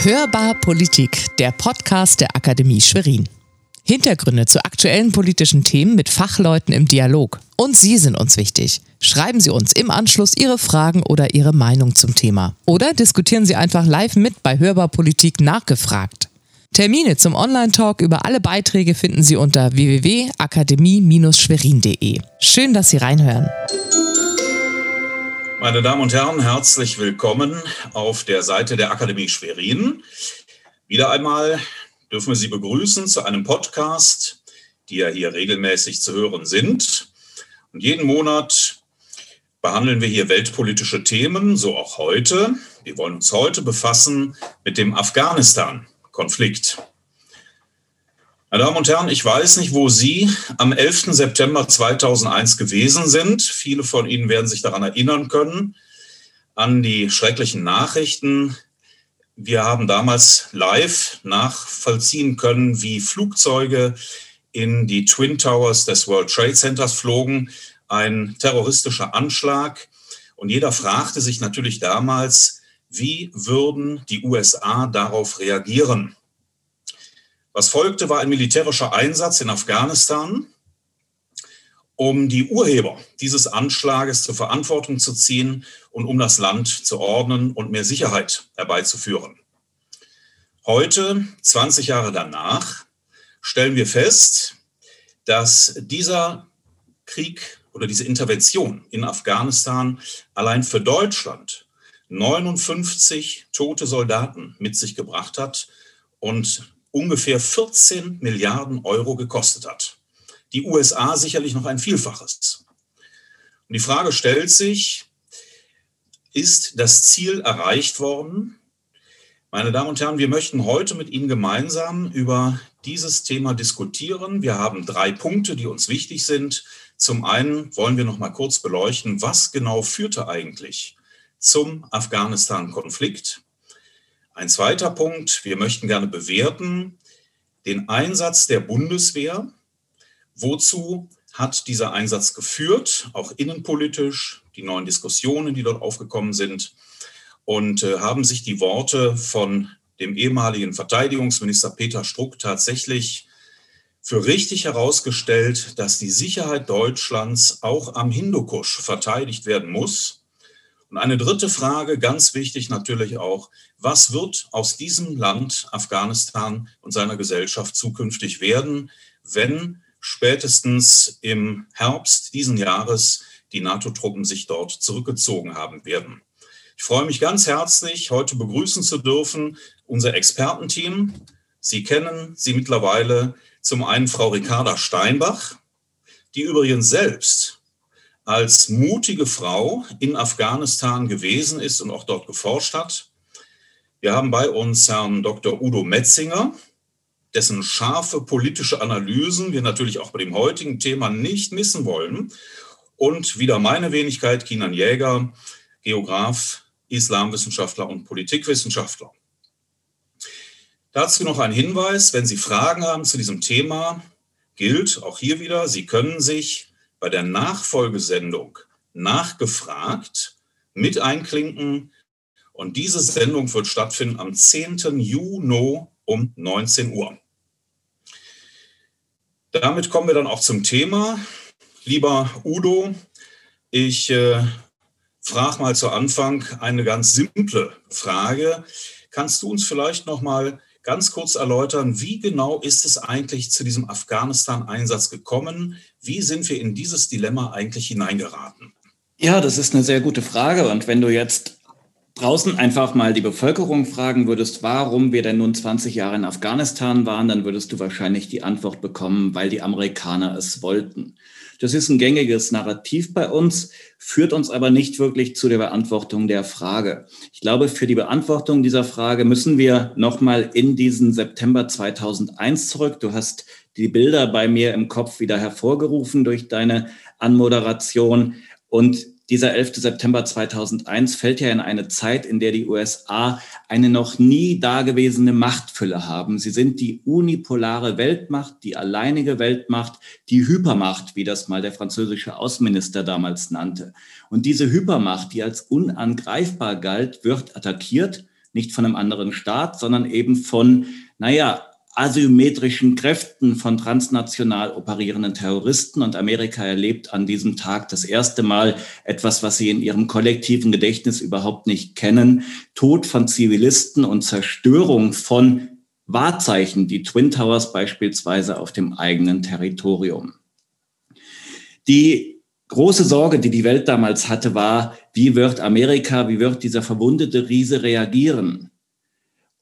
Hörbar Politik, der Podcast der Akademie Schwerin. Hintergründe zu aktuellen politischen Themen mit Fachleuten im Dialog. Und Sie sind uns wichtig. Schreiben Sie uns im Anschluss Ihre Fragen oder Ihre Meinung zum Thema. Oder diskutieren Sie einfach live mit bei Hörbar Politik nachgefragt. Termine zum Online-Talk über alle Beiträge finden Sie unter www.akademie-schwerin.de. Schön, dass Sie reinhören. Meine Damen und Herren, herzlich willkommen auf der Seite der Akademie Schwerin. Wieder einmal dürfen wir Sie begrüßen zu einem Podcast, die ja hier regelmäßig zu hören sind. Und jeden Monat behandeln wir hier weltpolitische Themen, so auch heute. Wir wollen uns heute befassen mit dem Afghanistan-Konflikt. Meine Damen und Herren, ich weiß nicht, wo Sie am 11. September 2001 gewesen sind. Viele von Ihnen werden sich daran erinnern können, an die schrecklichen Nachrichten. Wir haben damals live nachvollziehen können, wie Flugzeuge in die Twin Towers des World Trade Centers flogen. Ein terroristischer Anschlag. Und jeder fragte sich natürlich damals, wie würden die USA darauf reagieren? Was folgte, war ein militärischer Einsatz in Afghanistan, um die Urheber dieses Anschlages zur Verantwortung zu ziehen und um das Land zu ordnen und mehr Sicherheit herbeizuführen. Heute, 20 Jahre danach, stellen wir fest, dass dieser Krieg oder diese Intervention in Afghanistan allein für Deutschland 59 tote Soldaten mit sich gebracht hat und ungefähr 14 Milliarden Euro gekostet hat. Die USA sicherlich noch ein Vielfaches. Und die Frage stellt sich, ist das Ziel erreicht worden? Meine Damen und Herren, wir möchten heute mit Ihnen gemeinsam über dieses Thema diskutieren. Wir haben drei Punkte, die uns wichtig sind. Zum einen wollen wir noch mal kurz beleuchten, was genau führte eigentlich zum Afghanistan-Konflikt? Ein zweiter Punkt, wir möchten gerne bewerten den Einsatz der Bundeswehr. Wozu hat dieser Einsatz geführt, auch innenpolitisch, die neuen Diskussionen, die dort aufgekommen sind? Und äh, haben sich die Worte von dem ehemaligen Verteidigungsminister Peter Struck tatsächlich für richtig herausgestellt, dass die Sicherheit Deutschlands auch am Hindukusch verteidigt werden muss. Und eine dritte Frage, ganz wichtig natürlich auch, was wird aus diesem Land Afghanistan und seiner Gesellschaft zukünftig werden, wenn spätestens im Herbst diesen Jahres die NATO-Truppen sich dort zurückgezogen haben werden. Ich freue mich ganz herzlich, heute begrüßen zu dürfen unser Expertenteam. Sie kennen sie mittlerweile zum einen Frau Ricarda Steinbach, die übrigens selbst als mutige Frau in Afghanistan gewesen ist und auch dort geforscht hat. Wir haben bei uns Herrn Dr. Udo Metzinger, dessen scharfe politische Analysen wir natürlich auch bei dem heutigen Thema nicht missen wollen. Und wieder meine Wenigkeit, Kinan Jäger, Geograf, Islamwissenschaftler und Politikwissenschaftler. Dazu noch ein Hinweis, wenn Sie Fragen haben zu diesem Thema, gilt auch hier wieder, Sie können sich bei der Nachfolgesendung nachgefragt mit einklinken. Und diese Sendung wird stattfinden am 10. Juni um 19 Uhr. Damit kommen wir dann auch zum Thema. Lieber Udo, ich äh, frage mal zu Anfang eine ganz simple Frage. Kannst du uns vielleicht noch mal ganz kurz erläutern, wie genau ist es eigentlich zu diesem Afghanistan-Einsatz gekommen? Wie sind wir in dieses Dilemma eigentlich hineingeraten? Ja, das ist eine sehr gute Frage. Und wenn du jetzt draußen einfach mal die Bevölkerung fragen würdest, warum wir denn nun 20 Jahre in Afghanistan waren, dann würdest du wahrscheinlich die Antwort bekommen, weil die Amerikaner es wollten. Das ist ein gängiges Narrativ bei uns, führt uns aber nicht wirklich zu der Beantwortung der Frage. Ich glaube, für die Beantwortung dieser Frage müssen wir nochmal in diesen September 2001 zurück. Du hast die Bilder bei mir im Kopf wieder hervorgerufen durch deine Anmoderation. Und dieser 11. September 2001 fällt ja in eine Zeit, in der die USA eine noch nie dagewesene Machtfülle haben. Sie sind die unipolare Weltmacht, die alleinige Weltmacht, die Hypermacht, wie das mal der französische Außenminister damals nannte. Und diese Hypermacht, die als unangreifbar galt, wird attackiert nicht von einem anderen Staat, sondern eben von, naja, asymmetrischen Kräften von transnational operierenden Terroristen. Und Amerika erlebt an diesem Tag das erste Mal etwas, was sie in ihrem kollektiven Gedächtnis überhaupt nicht kennen. Tod von Zivilisten und Zerstörung von Wahrzeichen, die Twin Towers beispielsweise auf dem eigenen Territorium. Die große Sorge, die die Welt damals hatte, war, wie wird Amerika, wie wird dieser verwundete Riese reagieren?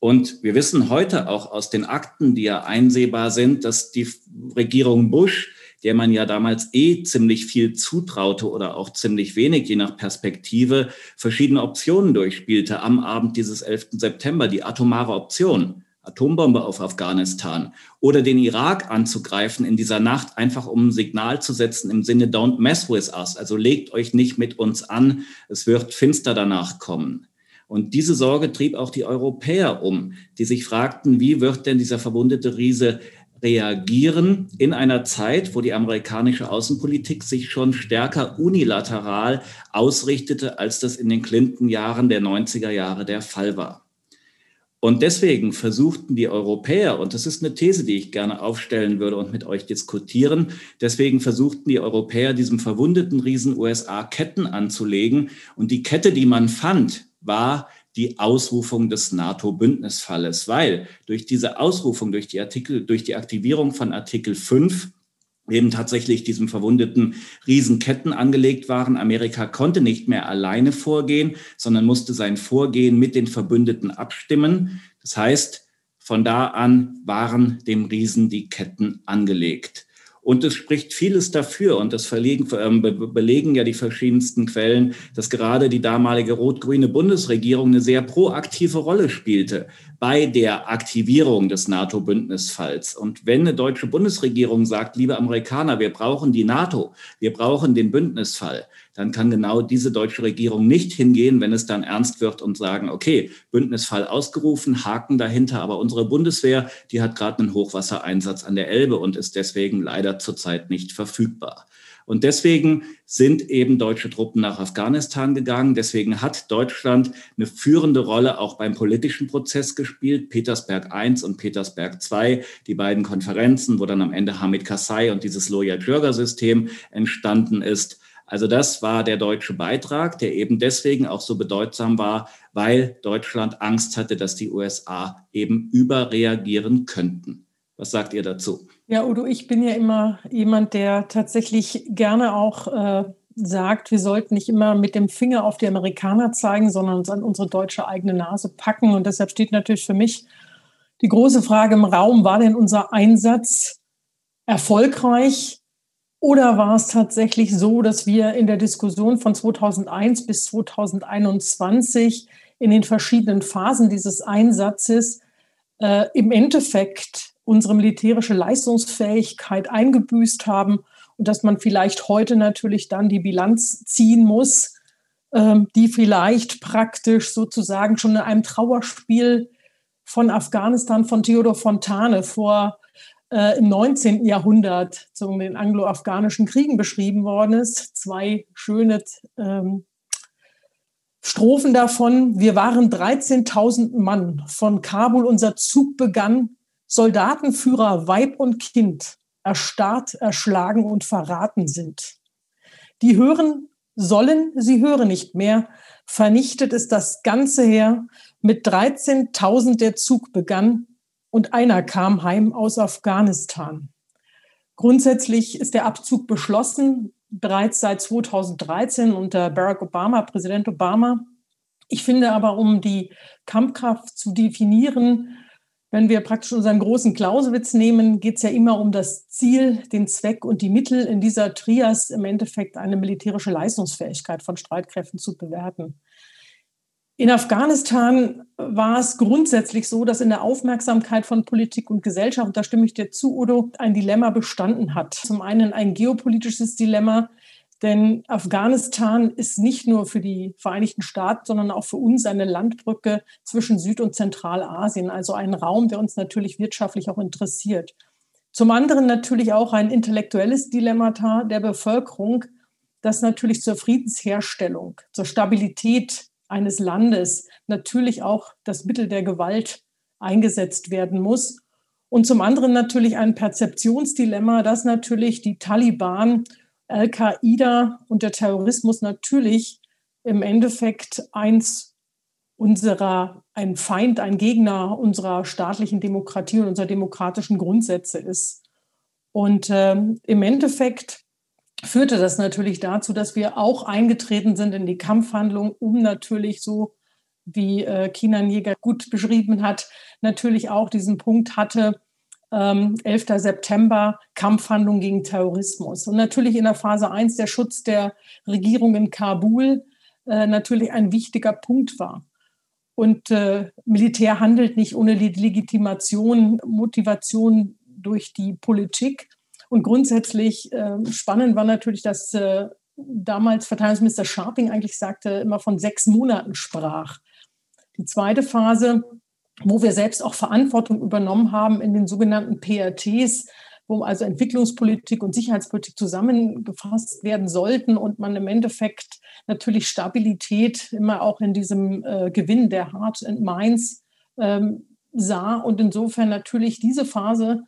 Und wir wissen heute auch aus den Akten, die ja einsehbar sind, dass die Regierung Bush, der man ja damals eh ziemlich viel zutraute oder auch ziemlich wenig, je nach Perspektive, verschiedene Optionen durchspielte am Abend dieses 11. September, die atomare Option. Atombombe auf Afghanistan oder den Irak anzugreifen in dieser Nacht, einfach um ein Signal zu setzen im Sinne Don't mess with us, also legt euch nicht mit uns an, es wird finster danach kommen. Und diese Sorge trieb auch die Europäer um, die sich fragten, wie wird denn dieser verwundete Riese reagieren in einer Zeit, wo die amerikanische Außenpolitik sich schon stärker unilateral ausrichtete, als das in den Clinton-Jahren der 90er Jahre der Fall war. Und deswegen versuchten die Europäer, und das ist eine These, die ich gerne aufstellen würde und mit euch diskutieren, deswegen versuchten die Europäer, diesem verwundeten Riesen USA Ketten anzulegen. Und die Kette, die man fand, war die Ausrufung des NATO-Bündnisfalles, weil durch diese Ausrufung, durch die Artikel, durch die Aktivierung von Artikel 5 eben tatsächlich diesem verwundeten Riesenketten angelegt waren. Amerika konnte nicht mehr alleine vorgehen, sondern musste sein Vorgehen mit den Verbündeten abstimmen. Das heißt, von da an waren dem Riesen die Ketten angelegt. Und es spricht vieles dafür, und das verlegen, ähm, belegen ja die verschiedensten Quellen, dass gerade die damalige rot-grüne Bundesregierung eine sehr proaktive Rolle spielte bei der Aktivierung des NATO-Bündnisfalls. Und wenn eine deutsche Bundesregierung sagt, liebe Amerikaner, wir brauchen die NATO, wir brauchen den Bündnisfall, dann kann genau diese deutsche Regierung nicht hingehen, wenn es dann ernst wird und sagen, okay, Bündnisfall ausgerufen, Haken dahinter, aber unsere Bundeswehr, die hat gerade einen Hochwassereinsatz an der Elbe und ist deswegen leider zurzeit nicht verfügbar. Und deswegen sind eben deutsche Truppen nach Afghanistan gegangen. Deswegen hat Deutschland eine führende Rolle auch beim politischen Prozess gespielt. Petersberg I und Petersberg II, die beiden Konferenzen, wo dann am Ende Hamid Karzai und dieses Loya-Jirga-System entstanden ist. Also das war der deutsche Beitrag, der eben deswegen auch so bedeutsam war, weil Deutschland Angst hatte, dass die USA eben überreagieren könnten. Was sagt ihr dazu? Ja, Udo, ich bin ja immer jemand, der tatsächlich gerne auch äh, sagt, wir sollten nicht immer mit dem Finger auf die Amerikaner zeigen, sondern uns an unsere deutsche eigene Nase packen. Und deshalb steht natürlich für mich die große Frage im Raum, war denn unser Einsatz erfolgreich? Oder war es tatsächlich so, dass wir in der Diskussion von 2001 bis 2021 in den verschiedenen Phasen dieses Einsatzes äh, im Endeffekt unsere militärische Leistungsfähigkeit eingebüßt haben und dass man vielleicht heute natürlich dann die Bilanz ziehen muss, äh, die vielleicht praktisch sozusagen schon in einem Trauerspiel von Afghanistan von Theodor Fontane vor äh, im 19. Jahrhundert zu den anglo-afghanischen Kriegen beschrieben worden ist. Zwei schöne ähm, Strophen davon. Wir waren 13.000 Mann. Von Kabul unser Zug begann. Soldatenführer, Weib und Kind erstarrt, erschlagen und verraten sind. Die hören sollen, sie hören nicht mehr. Vernichtet ist das ganze Heer. Mit 13.000 der Zug begann und einer kam heim aus Afghanistan. Grundsätzlich ist der Abzug beschlossen, bereits seit 2013 unter Barack Obama, Präsident Obama. Ich finde aber, um die Kampfkraft zu definieren, wenn wir praktisch unseren großen Clausewitz nehmen, geht es ja immer um das Ziel, den Zweck und die Mittel in dieser Trias im Endeffekt eine militärische Leistungsfähigkeit von Streitkräften zu bewerten. In Afghanistan war es grundsätzlich so, dass in der Aufmerksamkeit von Politik und Gesellschaft, und da stimme ich dir zu, Udo, ein Dilemma bestanden hat. Zum einen ein geopolitisches Dilemma, denn Afghanistan ist nicht nur für die Vereinigten Staaten, sondern auch für uns eine Landbrücke zwischen Süd- und Zentralasien, also ein Raum, der uns natürlich wirtschaftlich auch interessiert. Zum anderen natürlich auch ein intellektuelles Dilemmata der Bevölkerung, das natürlich zur Friedensherstellung, zur Stabilität eines Landes natürlich auch das Mittel der Gewalt eingesetzt werden muss. Und zum anderen natürlich ein Perzeptionsdilemma, dass natürlich die Taliban, Al-Qaida und der Terrorismus natürlich im Endeffekt eins unserer, ein Feind, ein Gegner unserer staatlichen Demokratie und unserer demokratischen Grundsätze ist. Und ähm, im Endeffekt führte das natürlich dazu, dass wir auch eingetreten sind in die Kampfhandlung, um natürlich so, wie äh, Kinan Jäger gut beschrieben hat, natürlich auch diesen Punkt hatte, ähm, 11. September, Kampfhandlung gegen Terrorismus. Und natürlich in der Phase 1 der Schutz der Regierung in Kabul äh, natürlich ein wichtiger Punkt war. Und äh, Militär handelt nicht ohne die Legitimation, Motivation durch die Politik. Und grundsätzlich äh, spannend war natürlich, dass äh, damals Verteidigungsminister Scharping eigentlich sagte, immer von sechs Monaten sprach. Die zweite Phase, wo wir selbst auch Verantwortung übernommen haben in den sogenannten PRTs, wo also Entwicklungspolitik und Sicherheitspolitik zusammengefasst werden sollten und man im Endeffekt natürlich Stabilität immer auch in diesem äh, Gewinn der Heart and Minds ähm, sah und insofern natürlich diese Phase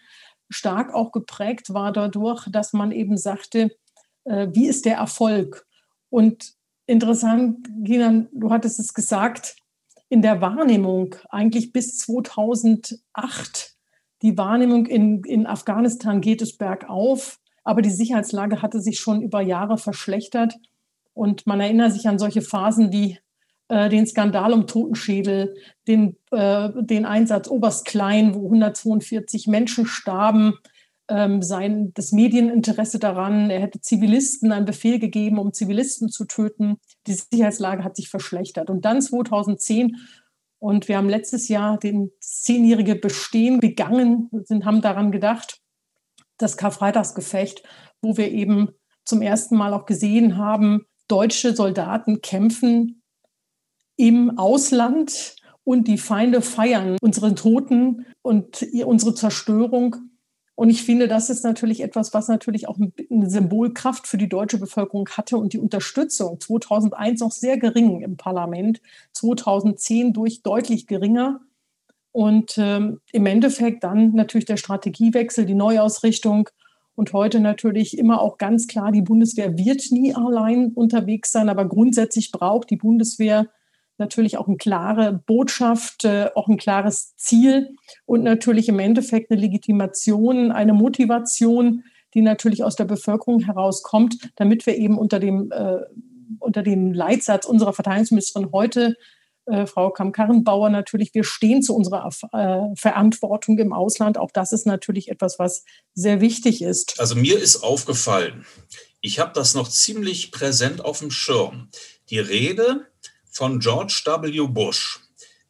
stark auch geprägt war dadurch, dass man eben sagte, äh, wie ist der Erfolg? Und interessant, Gina, du hattest es gesagt, in der Wahrnehmung eigentlich bis 2008, die Wahrnehmung in, in Afghanistan geht es bergauf, aber die Sicherheitslage hatte sich schon über Jahre verschlechtert. Und man erinnert sich an solche Phasen wie äh, den Skandal um Totenschädel, den, äh, den Einsatz Oberst Klein, wo 142 Menschen starben, ähm, sein, das Medieninteresse daran, er hätte Zivilisten einen Befehl gegeben, um Zivilisten zu töten. Die Sicherheitslage hat sich verschlechtert. Und dann 2010 und wir haben letztes Jahr den zehnjährige Bestehen begangen, sind, haben daran gedacht, das Karfreitagsgefecht, wo wir eben zum ersten Mal auch gesehen haben, deutsche Soldaten kämpfen im Ausland und die Feinde feiern unsere Toten und unsere Zerstörung. Und ich finde, das ist natürlich etwas, was natürlich auch eine Symbolkraft für die deutsche Bevölkerung hatte und die Unterstützung 2001 noch sehr gering im Parlament, 2010 durch deutlich geringer. Und ähm, im Endeffekt dann natürlich der Strategiewechsel, die Neuausrichtung und heute natürlich immer auch ganz klar, die Bundeswehr wird nie allein unterwegs sein, aber grundsätzlich braucht die Bundeswehr natürlich auch eine klare Botschaft, äh, auch ein klares Ziel und natürlich im Endeffekt eine Legitimation, eine Motivation, die natürlich aus der Bevölkerung herauskommt, damit wir eben unter dem, äh, unter dem Leitsatz unserer Verteidigungsministerin heute, äh, Frau Kamm-Karrenbauer, natürlich, wir stehen zu unserer äh, Verantwortung im Ausland. Auch das ist natürlich etwas, was sehr wichtig ist. Also mir ist aufgefallen, ich habe das noch ziemlich präsent auf dem Schirm. Die Rede von George W. Bush,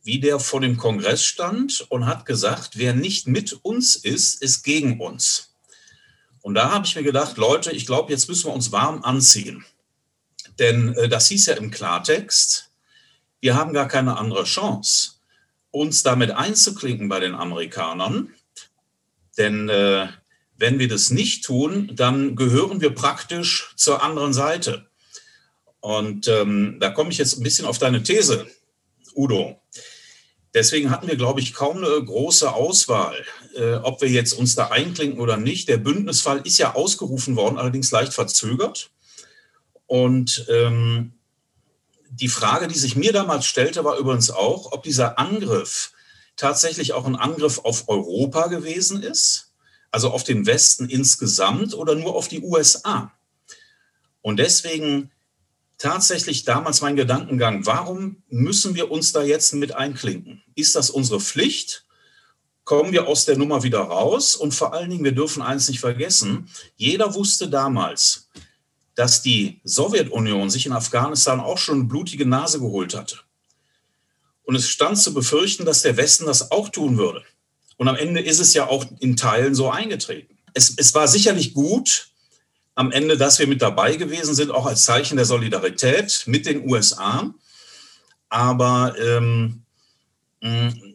wie der vor dem Kongress stand und hat gesagt, wer nicht mit uns ist, ist gegen uns. Und da habe ich mir gedacht, Leute, ich glaube, jetzt müssen wir uns warm anziehen. Denn äh, das hieß ja im Klartext, wir haben gar keine andere Chance, uns damit einzuklinken bei den Amerikanern. Denn äh, wenn wir das nicht tun, dann gehören wir praktisch zur anderen Seite. Und ähm, da komme ich jetzt ein bisschen auf deine These, Udo. Deswegen hatten wir, glaube ich, kaum eine große Auswahl, äh, ob wir jetzt uns da einklinken oder nicht. Der Bündnisfall ist ja ausgerufen worden, allerdings leicht verzögert. Und ähm, die Frage, die sich mir damals stellte, war übrigens auch, ob dieser Angriff tatsächlich auch ein Angriff auf Europa gewesen ist, also auf den Westen insgesamt oder nur auf die USA. Und deswegen tatsächlich damals mein Gedankengang, warum müssen wir uns da jetzt mit einklinken? Ist das unsere Pflicht? Kommen wir aus der Nummer wieder raus? Und vor allen Dingen, wir dürfen eins nicht vergessen, jeder wusste damals, dass die Sowjetunion sich in Afghanistan auch schon eine blutige Nase geholt hatte. Und es stand zu befürchten, dass der Westen das auch tun würde. Und am Ende ist es ja auch in Teilen so eingetreten. Es, es war sicherlich gut, am Ende, dass wir mit dabei gewesen sind, auch als Zeichen der Solidarität mit den USA. Aber ähm,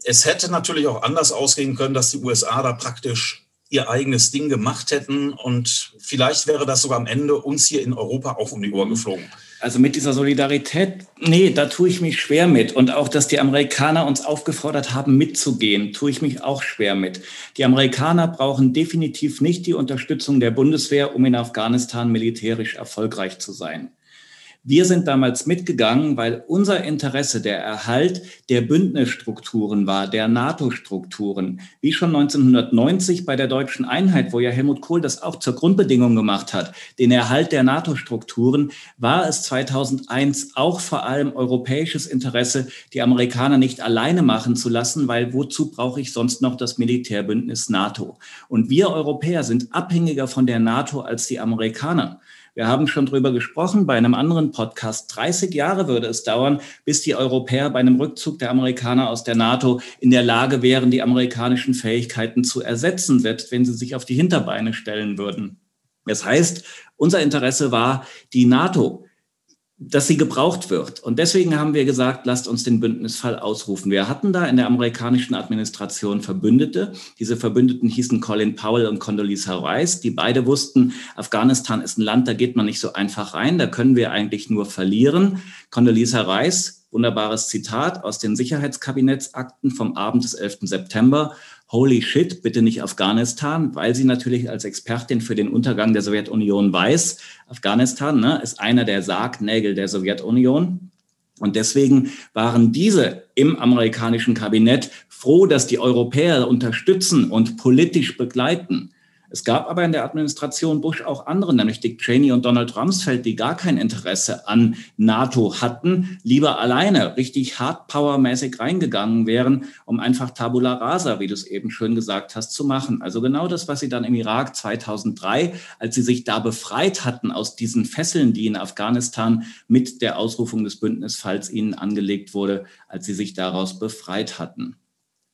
es hätte natürlich auch anders ausgehen können, dass die USA da praktisch ihr eigenes Ding gemacht hätten und vielleicht wäre das sogar am Ende uns hier in Europa auch um die Ohren geflogen. Also mit dieser Solidarität, nee, da tue ich mich schwer mit. Und auch, dass die Amerikaner uns aufgefordert haben, mitzugehen, tue ich mich auch schwer mit. Die Amerikaner brauchen definitiv nicht die Unterstützung der Bundeswehr, um in Afghanistan militärisch erfolgreich zu sein. Wir sind damals mitgegangen, weil unser Interesse der Erhalt der Bündnisstrukturen war, der NATO-Strukturen. Wie schon 1990 bei der deutschen Einheit, wo ja Helmut Kohl das auch zur Grundbedingung gemacht hat, den Erhalt der NATO-Strukturen, war es 2001 auch vor allem europäisches Interesse, die Amerikaner nicht alleine machen zu lassen, weil wozu brauche ich sonst noch das Militärbündnis NATO? Und wir Europäer sind abhängiger von der NATO als die Amerikaner. Wir haben schon drüber gesprochen bei einem anderen Podcast. 30 Jahre würde es dauern, bis die Europäer bei einem Rückzug der Amerikaner aus der NATO in der Lage wären, die amerikanischen Fähigkeiten zu ersetzen, selbst wenn sie sich auf die Hinterbeine stellen würden. Das heißt, unser Interesse war, die NATO dass sie gebraucht wird. Und deswegen haben wir gesagt, lasst uns den Bündnisfall ausrufen. Wir hatten da in der amerikanischen Administration Verbündete. Diese Verbündeten hießen Colin Powell und Condoleezza Rice, die beide wussten, Afghanistan ist ein Land, da geht man nicht so einfach rein, da können wir eigentlich nur verlieren. Condoleezza Rice, wunderbares Zitat aus den Sicherheitskabinettsakten vom Abend des 11. September holy shit, bitte nicht Afghanistan, weil sie natürlich als Expertin für den Untergang der Sowjetunion weiß, Afghanistan ne, ist einer der Sargnägel der Sowjetunion. Und deswegen waren diese im amerikanischen Kabinett froh, dass die Europäer unterstützen und politisch begleiten. Es gab aber in der Administration Bush auch andere, nämlich Dick Cheney und Donald Rumsfeld, die gar kein Interesse an NATO hatten, lieber alleine richtig hardpowermäßig reingegangen wären, um einfach Tabula rasa, wie du es eben schön gesagt hast, zu machen. Also genau das, was sie dann im Irak 2003, als sie sich da befreit hatten aus diesen Fesseln, die in Afghanistan mit der Ausrufung des Bündnisfalls ihnen angelegt wurde, als sie sich daraus befreit hatten.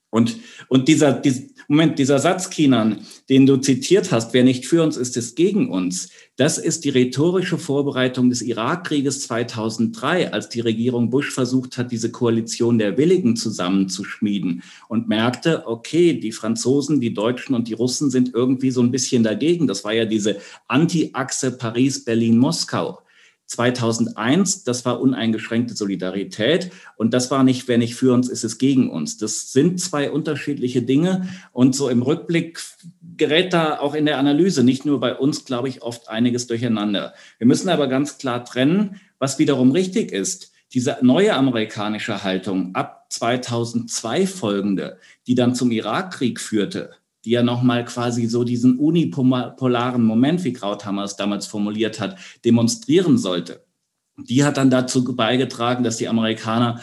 Und, und dieser, dieser, Moment, dieser Satz, Kinan, den du zitiert hast, wer nicht für uns ist, ist gegen uns, das ist die rhetorische Vorbereitung des Irakkrieges 2003, als die Regierung Bush versucht hat, diese Koalition der Willigen zusammenzuschmieden und merkte, okay, die Franzosen, die Deutschen und die Russen sind irgendwie so ein bisschen dagegen. Das war ja diese Anti-Achse Paris-Berlin-Moskau. 2001, das war uneingeschränkte Solidarität und das war nicht, wer nicht für uns ist, es gegen uns. Das sind zwei unterschiedliche Dinge und so im Rückblick gerät da auch in der Analyse, nicht nur bei uns, glaube ich, oft einiges durcheinander. Wir müssen aber ganz klar trennen, was wiederum richtig ist. Diese neue amerikanische Haltung ab 2002 folgende, die dann zum Irakkrieg führte, die ja nochmal quasi so diesen unipolaren Moment, wie Krauthammer es damals formuliert hat, demonstrieren sollte. Die hat dann dazu beigetragen, dass die Amerikaner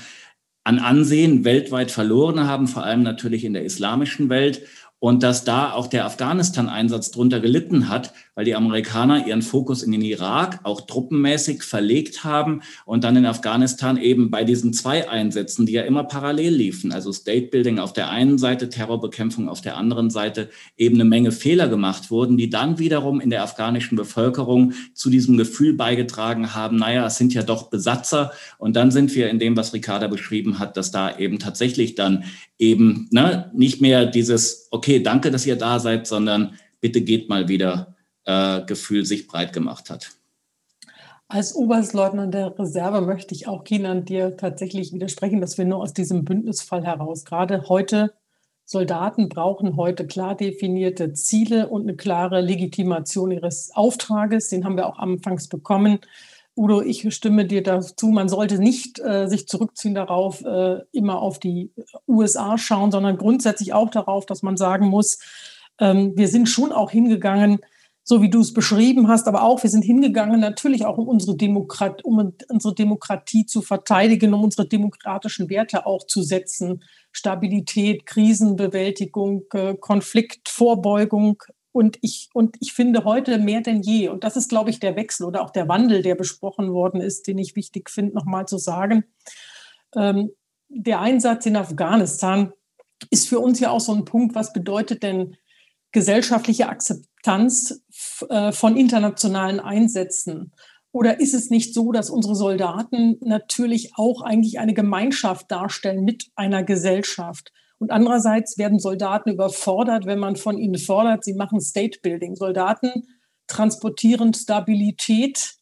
an Ansehen weltweit verloren haben, vor allem natürlich in der islamischen Welt und dass da auch der Afghanistan-Einsatz drunter gelitten hat, weil die Amerikaner ihren Fokus in den Irak auch truppenmäßig verlegt haben und dann in Afghanistan eben bei diesen zwei Einsätzen, die ja immer parallel liefen, also State Building auf der einen Seite, Terrorbekämpfung auf der anderen Seite, eben eine Menge Fehler gemacht wurden, die dann wiederum in der afghanischen Bevölkerung zu diesem Gefühl beigetragen haben, naja, es sind ja doch Besatzer. Und dann sind wir in dem, was Ricarda beschrieben hat, dass da eben tatsächlich dann eben ne, nicht mehr dieses, okay, danke, dass ihr da seid, sondern bitte geht mal wieder äh, Gefühl sich breit gemacht hat. Als Oberstleutnant der Reserve möchte ich auch, Kinan, dir tatsächlich widersprechen, dass wir nur aus diesem Bündnisfall heraus, gerade heute, Soldaten brauchen heute klar definierte Ziele und eine klare Legitimation ihres Auftrages. Den haben wir auch anfangs bekommen. Udo, ich stimme dir dazu, man sollte nicht äh, sich zurückziehen darauf, äh, immer auf die USA schauen, sondern grundsätzlich auch darauf, dass man sagen muss, ähm, wir sind schon auch hingegangen, so wie du es beschrieben hast, aber auch wir sind hingegangen natürlich auch um unsere, Demokrat, um unsere Demokratie zu verteidigen, um unsere demokratischen Werte auch zu setzen. Stabilität, Krisenbewältigung, äh, Konfliktvorbeugung, und ich, und ich finde heute mehr denn je, und das ist, glaube ich, der Wechsel oder auch der Wandel, der besprochen worden ist, den ich wichtig finde, nochmal zu sagen. Ähm, der Einsatz in Afghanistan ist für uns ja auch so ein Punkt, was bedeutet denn gesellschaftliche Akzeptanz äh, von internationalen Einsätzen? Oder ist es nicht so, dass unsere Soldaten natürlich auch eigentlich eine Gemeinschaft darstellen mit einer Gesellschaft? Und andererseits werden Soldaten überfordert, wenn man von ihnen fordert, sie machen State Building. Soldaten transportieren Stabilität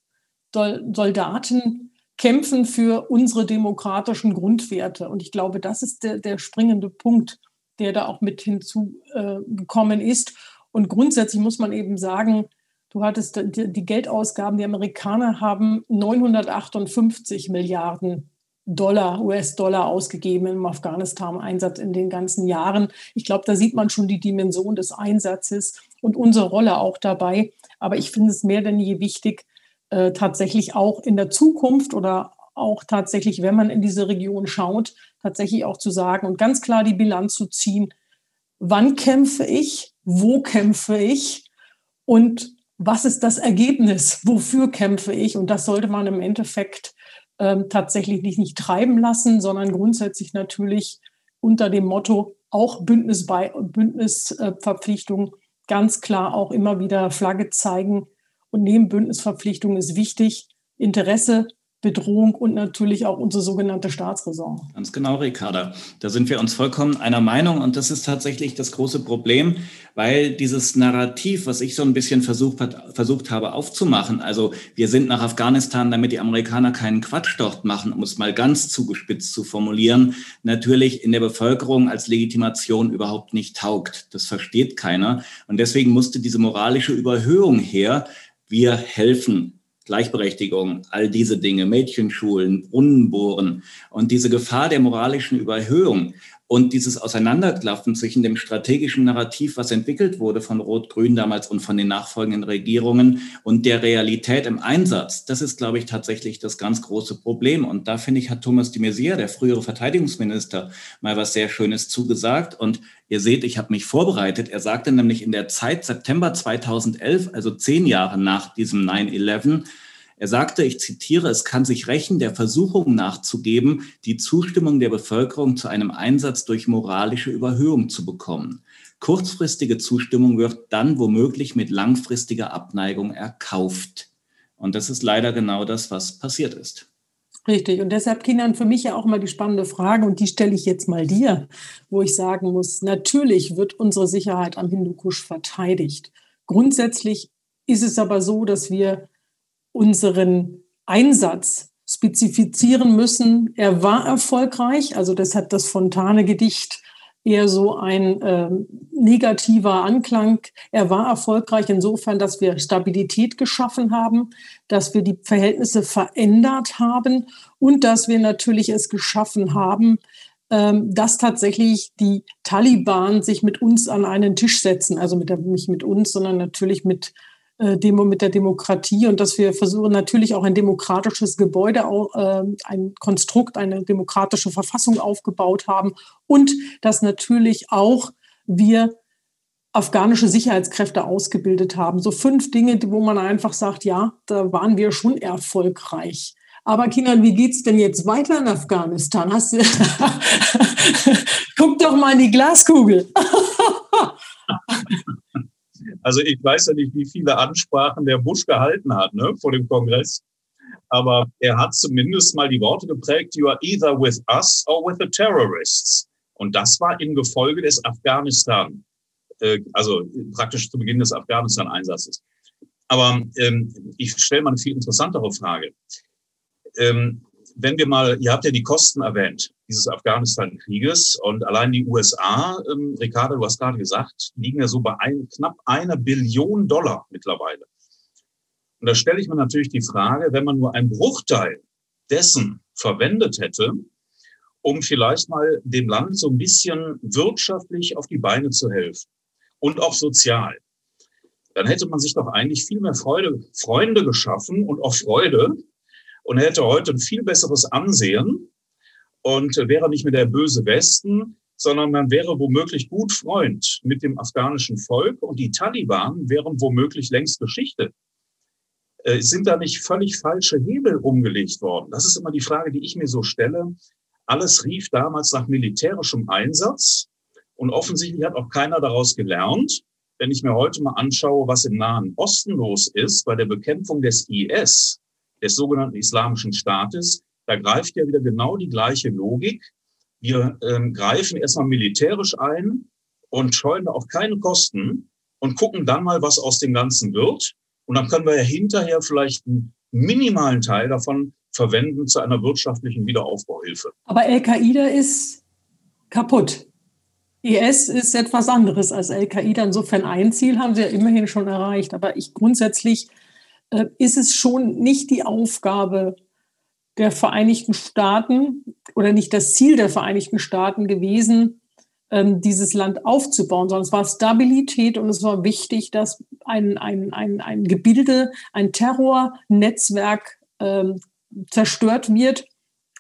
Soldaten kämpfen für unsere demokratischen Grundwerte. Und ich glaube, das ist der, der springende Punkt, der da auch mit hinzugekommen äh, ist. Und grundsätzlich muss man eben sagen, du hattest die, Geldausgaben, die Amerikaner haben 958 Milliarden Dollar, US-Dollar ausgegeben im Afghanistan-Einsatz in den ganzen Jahren. Ich glaube, da sieht man schon die Dimension des Einsatzes und unsere Rolle auch dabei. Aber ich finde es mehr denn je wichtig, äh, tatsächlich auch in der Zukunft oder auch tatsächlich, wenn man in diese Region schaut, tatsächlich auch zu sagen und ganz klar die Bilanz zu ziehen, wann kämpfe ich, wo kämpfe ich und was ist das Ergebnis, wofür kämpfe ich. Und das sollte man im Endeffekt ähm, tatsächlich nicht, nicht treiben lassen, sondern grundsätzlich natürlich unter dem Motto auch Bündnisbei Bündnisverpflichtung ganz klar auch immer wieder Flagge zeigen. Und neben Bündnisverpflichtung ist wichtig, Interesse Bedrohung und natürlich auch unsere sogenannte Staatsräson. Ganz genau, Ricarda. Da sind wir uns vollkommen einer Meinung und das ist tatsächlich das große Problem, weil dieses Narrativ, was ich so ein bisschen versucht, versucht habe aufzumachen, also wir sind nach Afghanistan, damit die Amerikaner keinen Quatsch dort machen, um es mal ganz zugespitzt zu formulieren, natürlich in der Bevölkerung als Legitimation überhaupt nicht taugt. Das versteht keiner und deswegen musste diese moralische Überhöhung her. Wir helfen Gleichberechtigung, all diese Dinge, Mädchenschulen, Brunnenbohren und diese Gefahr der moralischen Überhöhung und dieses Auseinanderklaffen zwischen dem strategischen Narrativ, was entwickelt wurde von Rot-Grün damals und von den nachfolgenden Regierungen und der Realität im Einsatz, das ist, glaube ich, tatsächlich das ganz große Problem. Und da finde ich, hat Thomas de Maizière, der frühere Verteidigungsminister, mal was sehr Schönes zugesagt. Und ihr seht, ich habe mich vorbereitet. Er sagte nämlich in der Zeit September 2011, also zehn Jahre nach diesem 9-11, er sagte, ich zitiere, es kann sich rächen, der Versuchung nachzugeben, die Zustimmung der Bevölkerung zu einem Einsatz durch moralische Überhöhung zu bekommen. Kurzfristige Zustimmung wird dann womöglich mit langfristiger Abneigung erkauft. Und das ist leider genau das, was passiert ist. Richtig. Und deshalb, Kindern, für mich ja auch mal die spannende Frage, und die stelle ich jetzt mal dir, wo ich sagen muss, natürlich wird unsere Sicherheit am Hindukusch verteidigt. Grundsätzlich ist es aber so, dass wir unseren Einsatz spezifizieren müssen. Er war erfolgreich, also das hat das Fontane-Gedicht eher so ein äh, negativer Anklang. Er war erfolgreich insofern, dass wir Stabilität geschaffen haben, dass wir die Verhältnisse verändert haben und dass wir natürlich es geschaffen haben, ähm, dass tatsächlich die Taliban sich mit uns an einen Tisch setzen, also mit der, nicht mit uns, sondern natürlich mit Demo mit der Demokratie und dass wir versuchen natürlich auch ein demokratisches Gebäude, äh, ein Konstrukt, eine demokratische Verfassung aufgebaut haben und dass natürlich auch wir afghanische Sicherheitskräfte ausgebildet haben. So fünf Dinge, wo man einfach sagt, ja, da waren wir schon erfolgreich. Aber Kinan, wie geht's denn jetzt weiter in Afghanistan? Hast du Guck doch mal in die Glaskugel. Also ich weiß ja nicht, wie viele Ansprachen der Bush gehalten hat ne, vor dem Kongress. Aber er hat zumindest mal die Worte geprägt, you are either with us or with the terrorists. Und das war im Gefolge des Afghanistan, äh, also praktisch zu Beginn des Afghanistan-Einsatzes. Aber ähm, ich stelle mal eine viel interessantere Frage. Ähm, wenn wir mal, ihr habt ja die Kosten erwähnt, dieses Afghanistan-Krieges und allein die USA, ähm, Ricardo, du hast gerade gesagt, liegen ja so bei ein, knapp einer Billion Dollar mittlerweile. Und da stelle ich mir natürlich die Frage, wenn man nur einen Bruchteil dessen verwendet hätte, um vielleicht mal dem Land so ein bisschen wirtschaftlich auf die Beine zu helfen und auch sozial, dann hätte man sich doch eigentlich viel mehr Freude, Freunde geschaffen und auch Freude und er hätte heute ein viel besseres Ansehen und wäre nicht mehr der böse Westen, sondern man wäre womöglich gut Freund mit dem afghanischen Volk und die Taliban wären womöglich längst Geschichte. Äh, sind da nicht völlig falsche Hebel umgelegt worden? Das ist immer die Frage, die ich mir so stelle. Alles rief damals nach militärischem Einsatz und offensichtlich hat auch keiner daraus gelernt. Wenn ich mir heute mal anschaue, was im Nahen Osten los ist bei der Bekämpfung des IS, des sogenannten Islamischen Staates, da greift ja wieder genau die gleiche Logik. Wir ähm, greifen erstmal militärisch ein und scheuen da auch keine Kosten und gucken dann mal, was aus dem Ganzen wird. Und dann können wir ja hinterher vielleicht ein minimalen Teil davon verwenden zu einer wirtschaftlichen Wiederaufbauhilfe. Aber Al-Qaida ist kaputt. IS ist etwas anderes als Al-Qaida. Insofern ein Ziel haben sie ja immerhin schon erreicht. Aber ich grundsätzlich ist es schon nicht die Aufgabe der Vereinigten Staaten oder nicht das Ziel der Vereinigten Staaten gewesen, ähm, dieses Land aufzubauen, sondern es war Stabilität und es war wichtig, dass ein, ein, ein, ein Gebilde, ein Terrornetzwerk ähm, zerstört wird,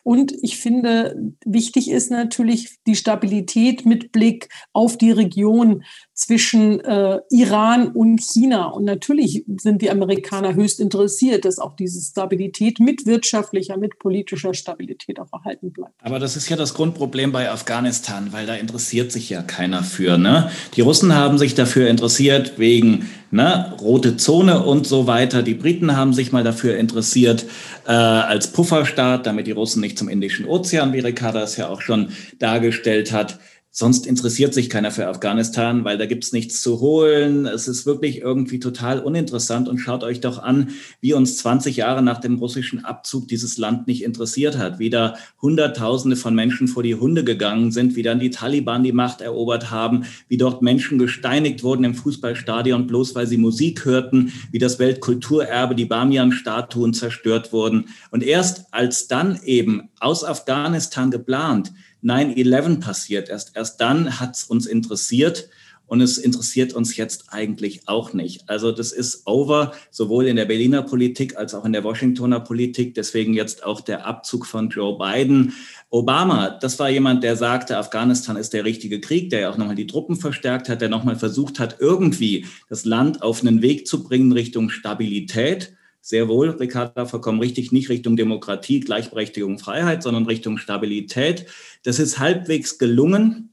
und ich finde, wichtig ist natürlich die Stabilität mit Blick auf die Region zwischen äh, Iran und China. Und natürlich sind die Amerikaner höchst interessiert, dass auch diese Stabilität mit wirtschaftlicher, mit politischer Stabilität auch erhalten bleibt. Aber das ist ja das Grundproblem bei Afghanistan, weil da interessiert sich ja keiner für. Ne? Die Russen haben sich dafür interessiert wegen ne, rote Zone und so weiter. Die Briten haben sich mal dafür interessiert äh, als Pufferstaat, damit die Russen nicht zum Indischen Ozean, wie Ricarda es ja auch schon dargestellt hat. Sonst interessiert sich keiner für Afghanistan, weil da gibt's nichts zu holen. Es ist wirklich irgendwie total uninteressant. Und schaut euch doch an, wie uns 20 Jahre nach dem russischen Abzug dieses Land nicht interessiert hat. Wie da Hunderttausende von Menschen vor die Hunde gegangen sind, wie dann die Taliban die Macht erobert haben, wie dort Menschen gesteinigt wurden im Fußballstadion, bloß weil sie Musik hörten, wie das Weltkulturerbe, die Bamian-Statuen zerstört wurden. Und erst als dann eben aus Afghanistan geplant 9-11 passiert. Erst, erst dann hat es uns interessiert und es interessiert uns jetzt eigentlich auch nicht. Also das ist over, sowohl in der Berliner Politik als auch in der Washingtoner Politik. Deswegen jetzt auch der Abzug von Joe Biden. Obama, das war jemand, der sagte, Afghanistan ist der richtige Krieg, der ja auch nochmal die Truppen verstärkt hat, der nochmal versucht hat, irgendwie das Land auf einen Weg zu bringen Richtung Stabilität sehr wohl, Ricarda, vollkommen richtig, nicht Richtung Demokratie, Gleichberechtigung, Freiheit, sondern Richtung Stabilität. Das ist halbwegs gelungen.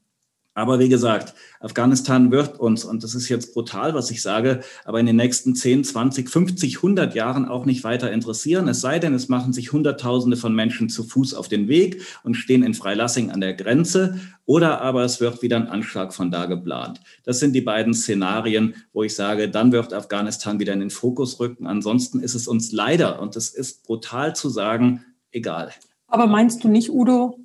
Aber wie gesagt, Afghanistan wird uns, und das ist jetzt brutal, was ich sage, aber in den nächsten 10, 20, 50, 100 Jahren auch nicht weiter interessieren. Es sei denn, es machen sich Hunderttausende von Menschen zu Fuß auf den Weg und stehen in Freilassing an der Grenze. Oder aber es wird wieder ein Anschlag von da geplant. Das sind die beiden Szenarien, wo ich sage, dann wird Afghanistan wieder in den Fokus rücken. Ansonsten ist es uns leider, und es ist brutal zu sagen, egal. Aber meinst du nicht, Udo,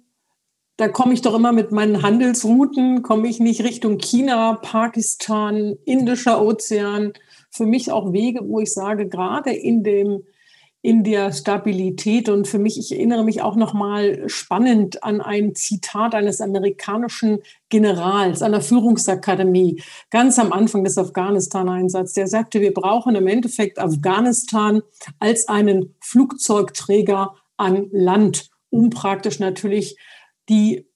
da komme ich doch immer mit meinen Handelsrouten, komme ich nicht Richtung China, Pakistan, Indischer Ozean. Für mich auch Wege, wo ich sage, gerade in dem in der Stabilität und für mich, ich erinnere mich auch noch mal spannend an ein Zitat eines amerikanischen Generals an der Führungsakademie ganz am Anfang des Afghanistan-Einsatzes. Der sagte, wir brauchen im Endeffekt Afghanistan als einen Flugzeugträger an Land, um praktisch natürlich die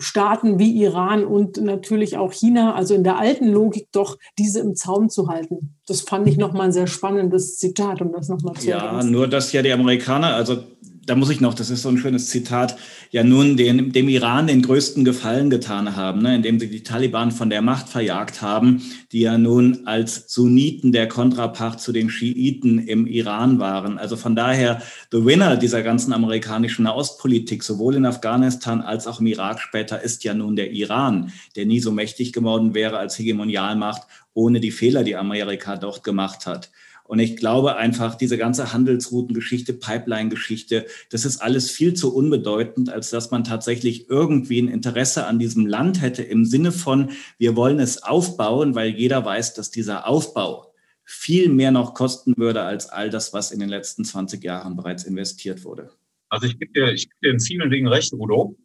Staaten wie Iran und natürlich auch China, also in der alten Logik doch diese im Zaum zu halten. Das fand ich nochmal ein sehr spannendes Zitat, um das nochmal zu Ja, ergänzen. nur dass ja die Amerikaner, also da muss ich noch, das ist so ein schönes Zitat, ja nun den, dem Iran den größten Gefallen getan haben, ne, indem sie die Taliban von der Macht verjagt haben, die ja nun als Sunniten der Kontrapart zu den Schiiten im Iran waren. Also von daher, the winner dieser ganzen amerikanischen Nahostpolitik, sowohl in Afghanistan als auch im Irak später, ist ja nun der Iran, der nie so mächtig geworden wäre als Hegemonialmacht ohne die Fehler, die Amerika dort gemacht hat. Und ich glaube einfach, diese ganze Handelsroutengeschichte, Pipeline-Geschichte, das ist alles viel zu unbedeutend, als dass man tatsächlich irgendwie ein Interesse an diesem Land hätte im Sinne von, wir wollen es aufbauen, weil jeder weiß, dass dieser Aufbau viel mehr noch kosten würde als all das, was in den letzten 20 Jahren bereits investiert wurde. Also ich gebe dir, ich gebe dir in vielen Dingen recht, Udo.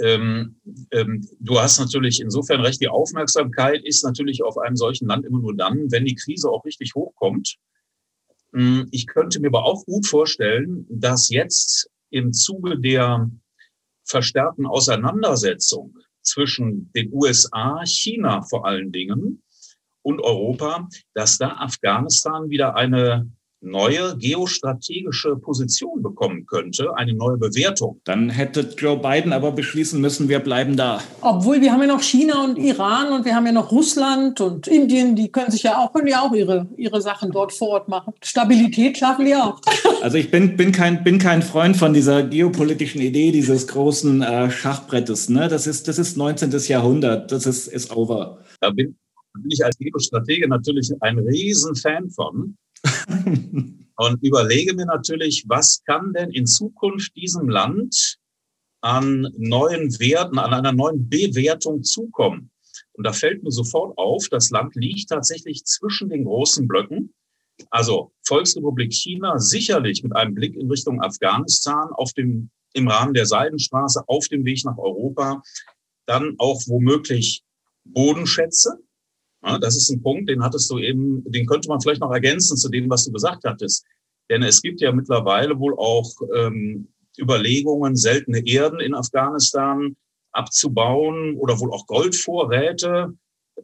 Ähm, ähm, du hast natürlich insofern recht, die Aufmerksamkeit ist natürlich auf einem solchen Land immer nur dann, wenn die Krise auch richtig hochkommt. Hm, ich könnte mir aber auch gut vorstellen, dass jetzt im Zuge der verstärkten Auseinandersetzung zwischen den USA, China vor allen Dingen und Europa, dass da Afghanistan wieder eine neue geostrategische Position bekommen könnte, eine neue Bewertung. Dann hätte Joe Biden aber beschließen müssen, wir bleiben da. Obwohl wir haben ja noch China und Iran und wir haben ja noch Russland und Indien, die können sich ja auch, können ja auch ihre, ihre Sachen dort vor Ort machen. Stabilität schaffen die auch. Also ich bin, bin, kein, bin kein Freund von dieser geopolitischen Idee dieses großen äh, Schachbrettes. Ne? Das, ist, das ist 19. Jahrhundert, das ist, ist over. Da bin, bin ich als Geostratege natürlich ein Riesenfan von. und überlege mir natürlich, was kann denn in Zukunft diesem Land an neuen Werten, an einer neuen Bewertung zukommen. Und da fällt mir sofort auf, das Land liegt tatsächlich zwischen den großen Blöcken. Also Volksrepublik China sicherlich mit einem Blick in Richtung Afghanistan auf dem, im Rahmen der Seidenstraße auf dem Weg nach Europa. Dann auch womöglich Bodenschätze. Ja, das ist ein Punkt, den hattest du eben, den könnte man vielleicht noch ergänzen zu dem, was du gesagt hattest. Denn es gibt ja mittlerweile wohl auch ähm, Überlegungen, seltene Erden in Afghanistan abzubauen oder wohl auch Goldvorräte.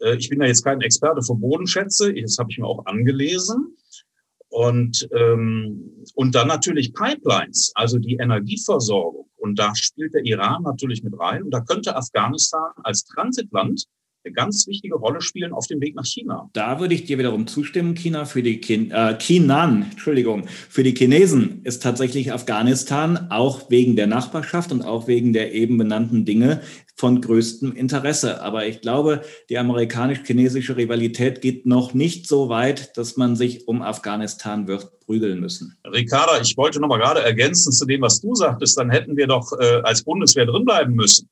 Äh, ich bin ja jetzt kein Experte für Bodenschätze, das habe ich mir auch angelesen. Und, ähm, und dann natürlich Pipelines, also die Energieversorgung. Und da spielt der Iran natürlich mit rein. Und da könnte Afghanistan als Transitland eine ganz wichtige Rolle spielen auf dem Weg nach China. Da würde ich dir wiederum zustimmen, China für die Kin äh, Chinan, Entschuldigung, für die Chinesen ist tatsächlich Afghanistan auch wegen der Nachbarschaft und auch wegen der eben benannten Dinge von größtem Interesse. Aber ich glaube, die amerikanisch-chinesische Rivalität geht noch nicht so weit, dass man sich um Afghanistan wird prügeln müssen. Ricarda, ich wollte noch mal gerade ergänzen zu dem, was du sagtest, dann hätten wir doch äh, als Bundeswehr drinbleiben müssen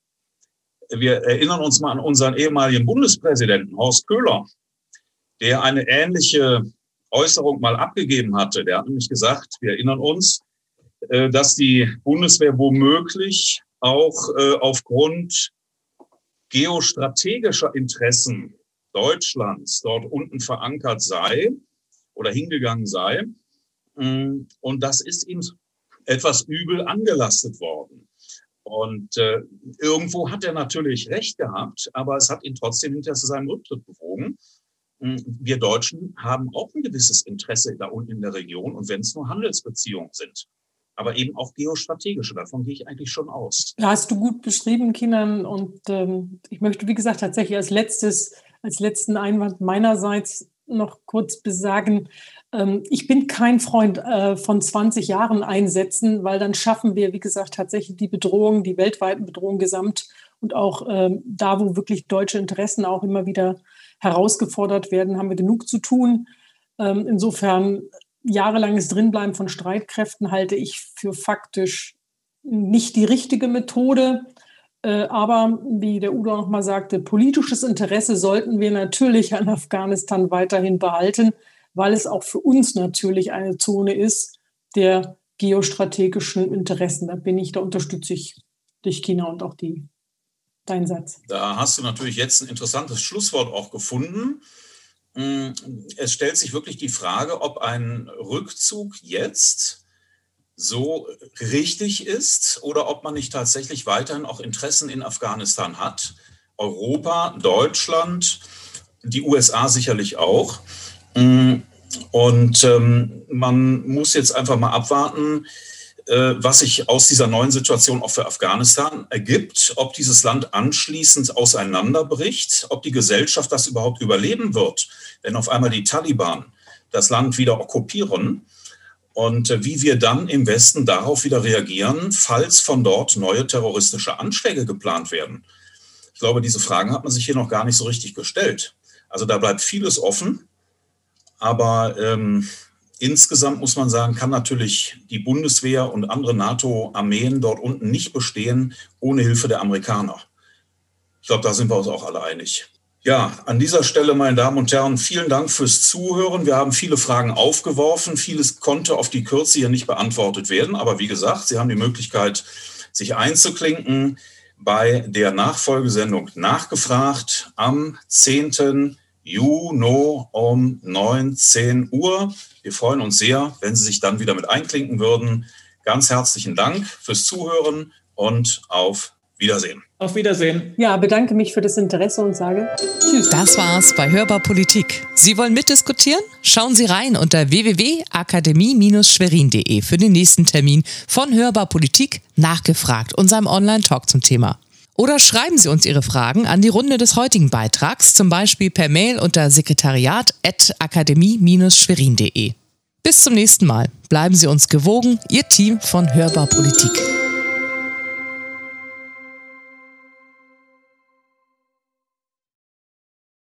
wir erinnern uns mal an unseren ehemaligen Bundespräsidenten Horst Köhler, der eine ähnliche Äußerung mal abgegeben hatte. Der hat nämlich gesagt, wir erinnern uns, äh, dass die Bundeswehr womöglich auch äh, aufgrund geostrategischer Interessen Deutschlands dort unten verankert sei oder hingegangen sei. Mm, und das ist ihm etwas übel angelastet worden. Und äh, irgendwo hat er natürlich recht gehabt, aber es hat ihn trotzdem hinter zu seinem Rücktritt bewogen. Hm, wir Deutschen haben auch ein gewisses Interesse da unten in der Region und wenn es nur Handelsbeziehungen sind. Aber eben auch geostrategische, davon gehe ich eigentlich schon aus. Ja, hast du gut beschrieben, Kindern. Und ähm, ich möchte, wie gesagt, tatsächlich als letztes, als letzten Einwand meinerseits noch kurz besagen, ich bin kein Freund äh, von 20 Jahren einsetzen, weil dann schaffen wir, wie gesagt, tatsächlich die Bedrohung, die weltweiten Bedrohungen gesamt und auch ähm, da, wo wirklich deutsche Interessen auch immer wieder herausgefordert werden, haben wir genug zu tun. Ähm, insofern jahrelanges Drinbleiben von Streitkräften halte ich für faktisch nicht die richtige Methode. Äh, aber wie der Udo noch mal sagte, politisches Interesse sollten wir natürlich an Afghanistan weiterhin behalten weil es auch für uns natürlich eine Zone ist der geostrategischen Interessen. Da bin ich, da unterstütze ich dich, China, und auch die, dein Satz. Da hast du natürlich jetzt ein interessantes Schlusswort auch gefunden. Mm, es stellt sich wirklich die Frage, ob ein Rückzug jetzt so richtig ist oder ob man nicht tatsächlich weiterhin auch Interessen in Afghanistan hat. Europa, Deutschland, die USA sicherlich auch. Mm, und ähm, man muss jetzt einfach mal abwarten, äh, was sich aus dieser neuen Situation auch für Afghanistan ergibt, ob dieses Land anschließend auseinanderbricht, ob die Gesellschaft das überhaupt überleben wird, wenn auf einmal die Taliban das Land wieder okkupieren und äh, wie wir dann im Westen darauf wieder reagieren, falls von dort neue terroristische Anschläge geplant werden. Ich glaube, diese Fragen hat man sich hier noch gar nicht so richtig gestellt. Also da bleibt vieles offen. Aber ähm, insgesamt muss man sagen, kann natürlich die Bundeswehr und andere NATO-Armeen dort unten nicht bestehen ohne Hilfe der Amerikaner. Ich glaube, da sind wir uns auch alle einig. Ja, an dieser Stelle, meine Damen und Herren, vielen Dank fürs Zuhören. Wir haben viele Fragen aufgeworfen. Vieles konnte auf die Kürze hier nicht beantwortet werden. Aber wie gesagt, Sie haben die Möglichkeit, sich einzuklinken bei der Nachfolgesendung nachgefragt am 10. Juno um 19 Uhr. Wir freuen uns sehr, wenn Sie sich dann wieder mit einklinken würden. Ganz herzlichen Dank fürs Zuhören und auf Wiedersehen. Auf Wiedersehen. Ja, bedanke mich für das Interesse und sage Tschüss. Das war's bei Hörbar Politik. Sie wollen mitdiskutieren? Schauen Sie rein unter www.akademie-schwerin.de für den nächsten Termin von Hörbar Politik nachgefragt, unserem Online-Talk zum Thema. Oder schreiben Sie uns Ihre Fragen an die Runde des heutigen Beitrags, zum Beispiel per Mail unter sekretariat.akademie-schwerin.de. Bis zum nächsten Mal. Bleiben Sie uns gewogen, Ihr Team von Hörbar Politik.